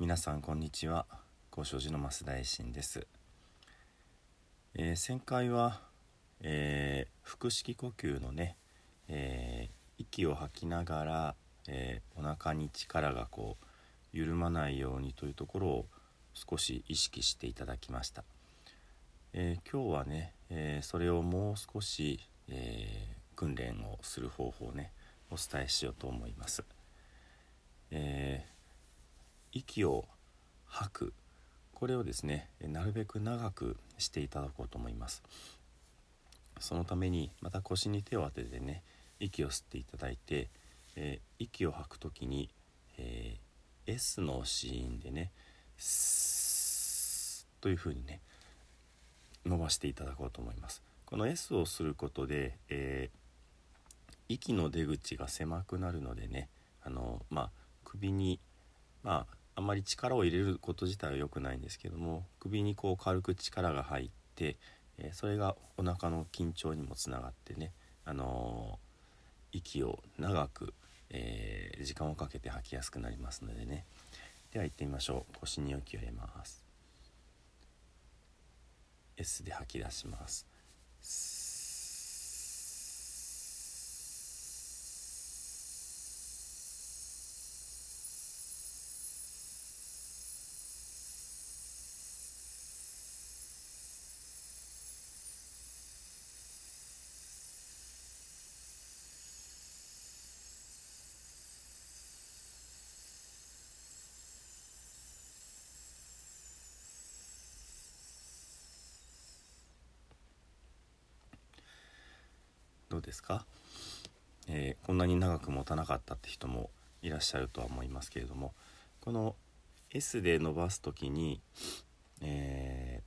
皆さんこんにちは。高尚寺の増大臣です、えー、前回は、えー、腹式呼吸のね、えー、息を吐きながら、えお腹に力がこう緩まないようにというところを少し意識していただきました、え今日はね、えそれをもう少し、え訓練をする方法をねお伝えしようと思います、えー、息を吐く。これをですねなるべく長くしていただこうと思います。そのためにまた腰に手を当ててね息を吸っていただいて、えー、息を吐く時に、えー、S のシーンでねスというふうにね伸ばしていただこうと思います。この S をすることで、えー息の出口が狭くなるのでねあのまあ首にまああまり力を入れること自体は良くないんですけども首にこう軽く力が入って、えー、それがお腹の緊張にもつながってね、あのー、息を長く、えー、時間をかけて吐きやすくなりますのでね。では行ってみましょう。腰に息を入れます。S で吐き出します。どうですか、えー、こんなに長く持たなかったって人もいらっしゃるとは思いますけれどもこの S で伸ばす時に、え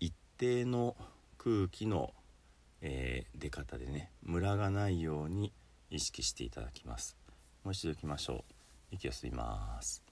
ー、一定の空気の、えー、出方でねムラがないように意識していただきます。もう一度いきましょう。息を吸います。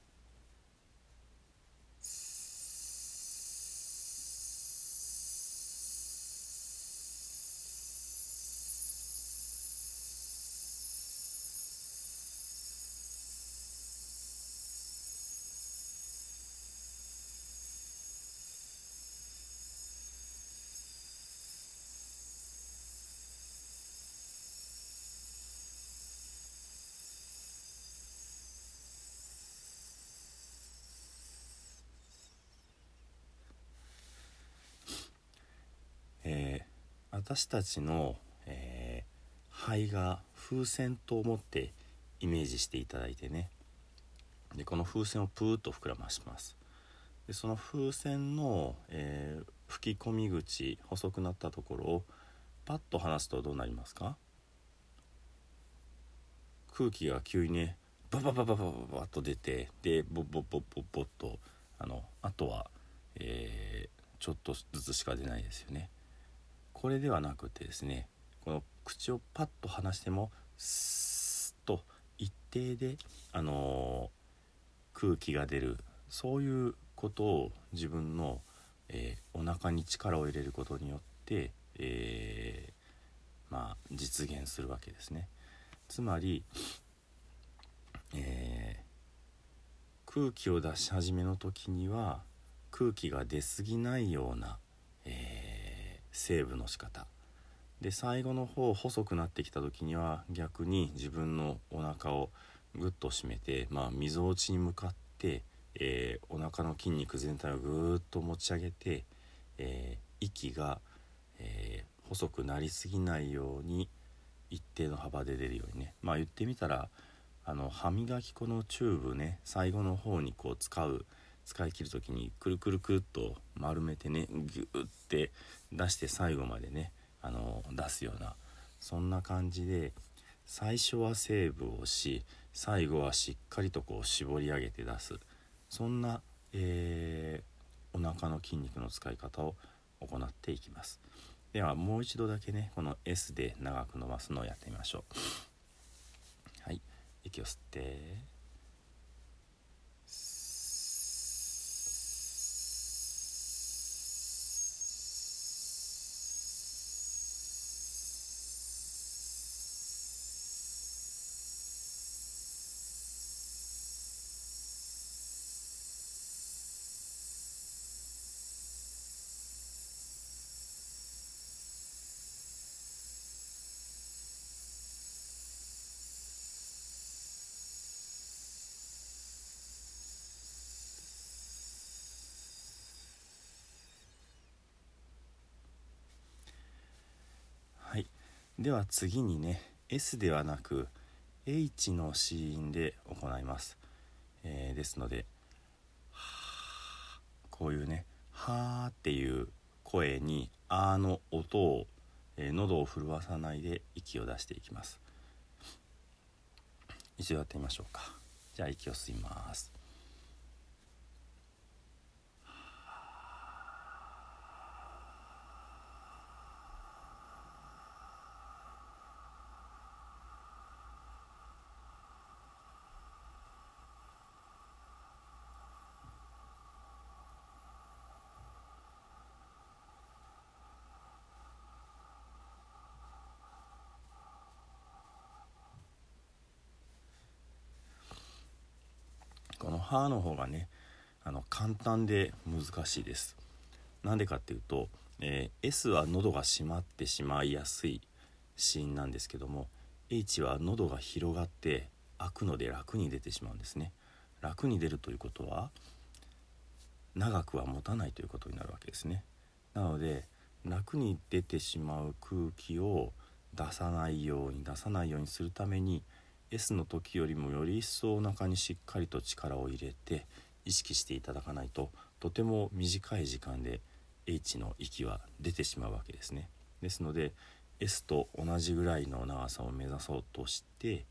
私たちの、えー、肺が風船と思ってイメージしていただいてね。でこの風船をプーッと膨らまします。でその風船の、えー、吹き込み口細くなったところをパッと離すとどうなりますか？空気が急にねバババババババッと出てでボッボッボッボッボッとあのあとは、えー、ちょっとずつしか出ないですよね。これではなくてですねこの口をパッと離してもスッと一定で、あのー、空気が出るそういうことを自分の、えー、お腹に力を入れることによって、えー、まあ、実現するわけですね。つまり、え空気を出し始めの時には空気が出過ぎないような、えセーブの仕方。で最後の方細くなってきた時には逆に自分のお腹をぐっと締めて、まあ、みぞおちに向かって、えー、お腹の筋肉全体をぐーっと持ち上げて、えー、息が、えー、細くなりすぎないように一定の幅で出るようにね。まあ言ってみたらあの歯磨き粉のチューブね最後の方にこう使う使い切る時にくるくるくるっと丸めてねギューって出して最後までねあの出すようなそんな感じで最初はセーブをし最後はしっかりとこう絞り上げて出す。そんな、えー、お腹の筋肉の使い方を行っていきます。ではもう一度だけねこの S で長く伸ばすのをやってみましょう。はい。息を吸って。では次にね S ではなく H の子音で行います、えー、ですのでこういうね「はー」っていう声に「あ」の音を、えー、喉を震わさないで息を出していきます。一度やってみましょうか。じゃあ息を吸います。この「」方がねあの簡単で難しいです。なんでかっていうと、えー、S は喉が閉まってしまいやすいシーンなんですけども H は喉が広がって開くので楽に出てしまうんですね。楽に出るということは長くは持たないということになるわけですね。なので楽に出てしまう空気を出さないように出さないようにするために S の時よりもより一層お腹にしっかりと力を入れて意識していただかないととても短い時間で H の息は出てしまうわけですね。ですので S と同じぐらいの長さを目指そうとして、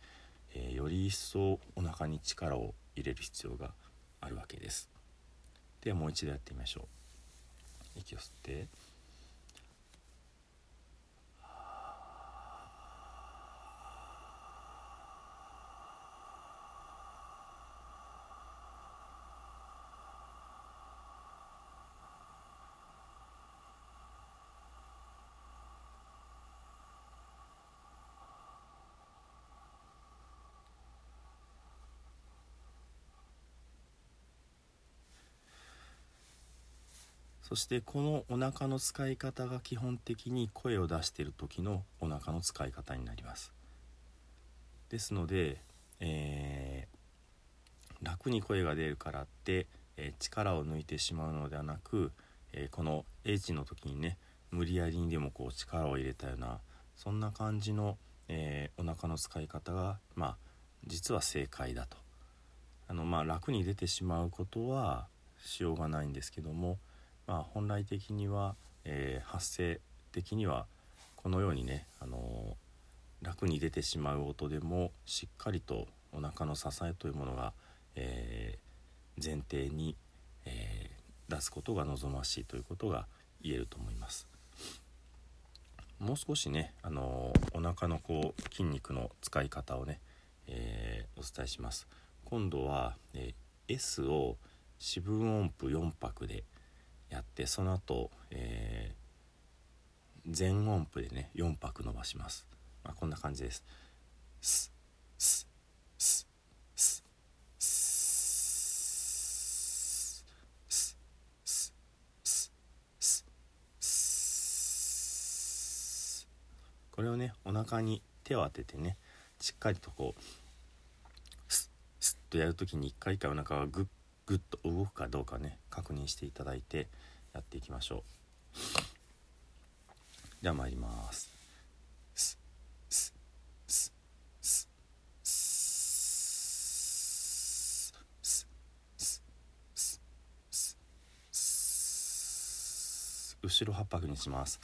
えー、より一層お腹に力を入れる必要があるわけです。ではもう一度やってみましょう。息を吸って。そしてこのお腹の使い方が基本的に声を出している時のお腹の使い方になります。ですので、えー、楽に声が出るからって、えー、力を抜いてしまうのではなく、えー、この H の時にね無理やりにでもこう力を入れたようなそんな感じの、えお腹の使い方がまあ実は正解だと。あのまあ楽に出てしまうことはしようがないんですけどもまあ、本来的には、えー、発声的にはこのようにね、あのー、楽に出てしまう音でもしっかりとお腹の支えというものが、えー、前提に、え出すことが望ましいということが言えると思います。もう少しね、あのお腹のこう筋肉の使い方をね、えお伝えします。今度は、え S を四分音符4拍でやってその後、えー、全音符でね4拍伸ばします、まあ、こんな感じです。ススススこれをねお腹に手を当ててねしっかりとこうスッスッとやるときに一回一回お腹がグッグッと動くかどうかね確認していただいてやっていきましょう。では参ります。後ろ八拍にします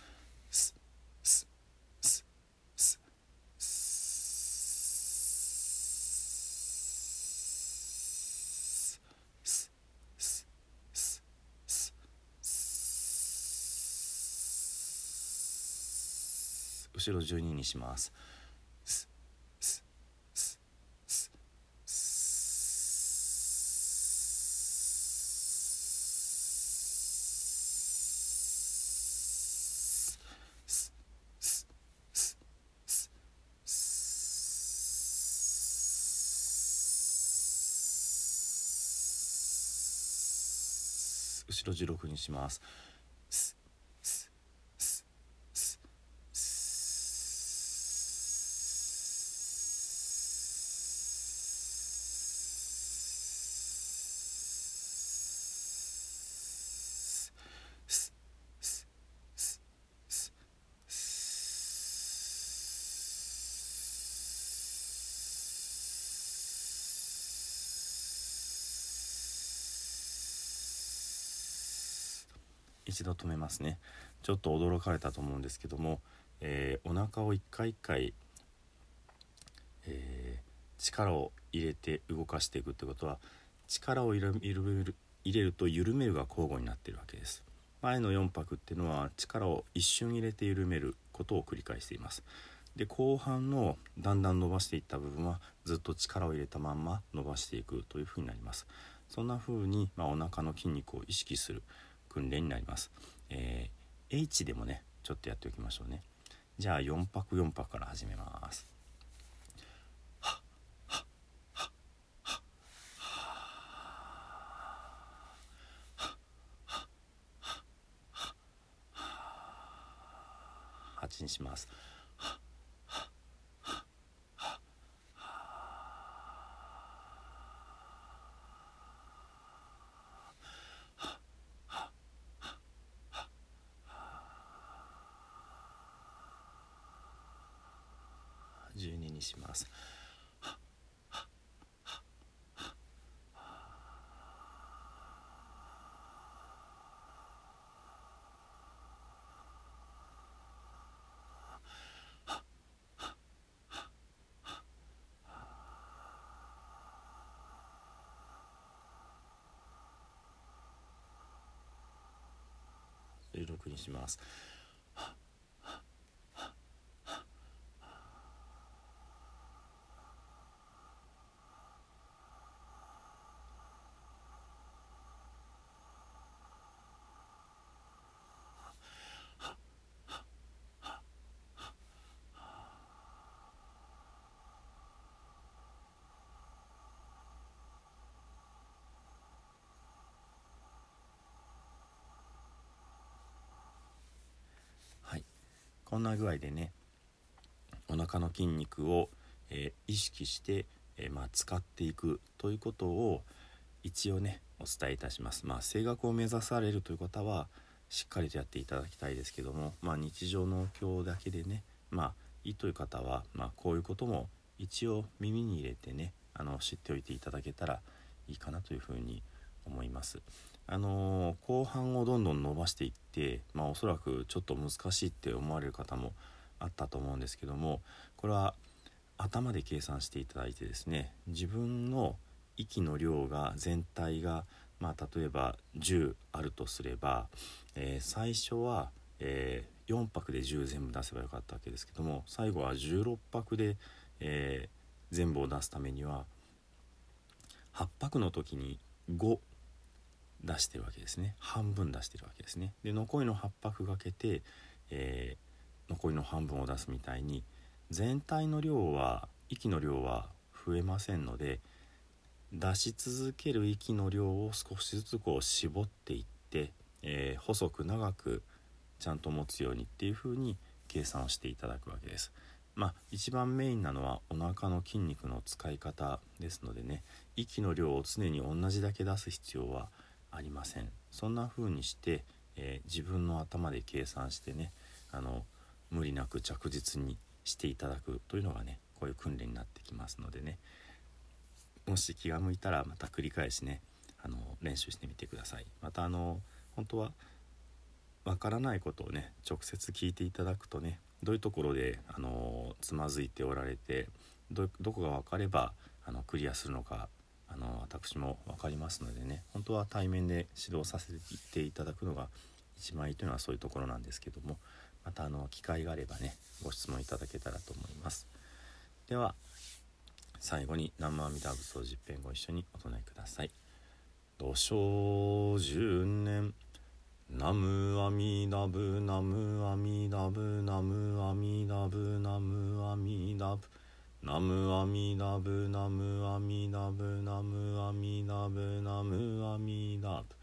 後ろ12にします。後ろ16にします一度止めますね。ちょっと驚かれたと思うんですけども、えー、お腹を一回一回、えー、力を入れて動かしていくってことは力を入れる入れると緩めるが交互になってるわけです。前の4拍っていうのは力を一瞬入れて緩めることを繰り返しています。で後半のだんだん伸ばしていった部分はずっと力を入れたまんま伸ばしていくというふうになります。そんな風に、まあ、お腹の筋肉を意識する。訓練になります、えー、H でもねちょっとやっておきましょうね。じゃあ4拍4拍から始めます。8にします12にします。16にします。こんな具合でねお腹の筋肉を、えー、意識して、えー、まあ、使っていくということを一応ねお伝えいたします。まあ、声楽を目指されるという方はしっかりとやっていただきたいですけども、まあ、日常の今日だけでね、まあ、いいという方は、まあ、こういうことも一応耳に入れてねあの知っておいていただけたらいいかなというふうに思います。あのー、後半をどんどん伸ばしていって、まあ、おそらくちょっと難しいって思われる方もあったと思うんですけどもこれは頭で計算していただいてですね自分の息の量が全体が、まあ、例えば10あるとすれば、えー、最初は、えー、4拍で10全部出せばよかったわけですけども最後は16拍で、えー、全部を出すためには8拍の時に5出してるわけですね半分出してるわけですねで残りの8拍かけて、えー、残りの半分を出すみたいに全体の量は息の量は増えませんので出し続ける息の量を少しずつこう絞っていって、えー、細く長くちゃんと持つようにっていう風に計算をしていただくわけです。まあ一番メインなのはお腹の筋肉の使い方ですのでね息の量を常に同じだけ出す必要はありません。そんな風にして、えー、自分の頭で計算してねあの無理なく着実にしていただくというのがねこういう訓練になってきますのでね。もし気が向いたらまた繰り返しねあの練習してみてください。またあの本当はわからないことをね直接聞いていただくとねどういうところであのつまずいておられてどこが分かればあのクリアするのかあの私も分かりますのでね本当は対面で指導させていただくのが一番いいというのはそういうところなんですけどもまたあの機会があればねご質問いただけたらと思います。では最後に南無阿弥陀仏を十遍ご一緒にお唱えください。土生十年ナムアミダブナムアミダブナムアミダブナムアミダブナムアミダブナムアミダブナムアミダブナムアミダブ。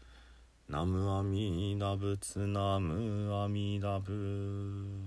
ナムアミダブツナムアミダブ。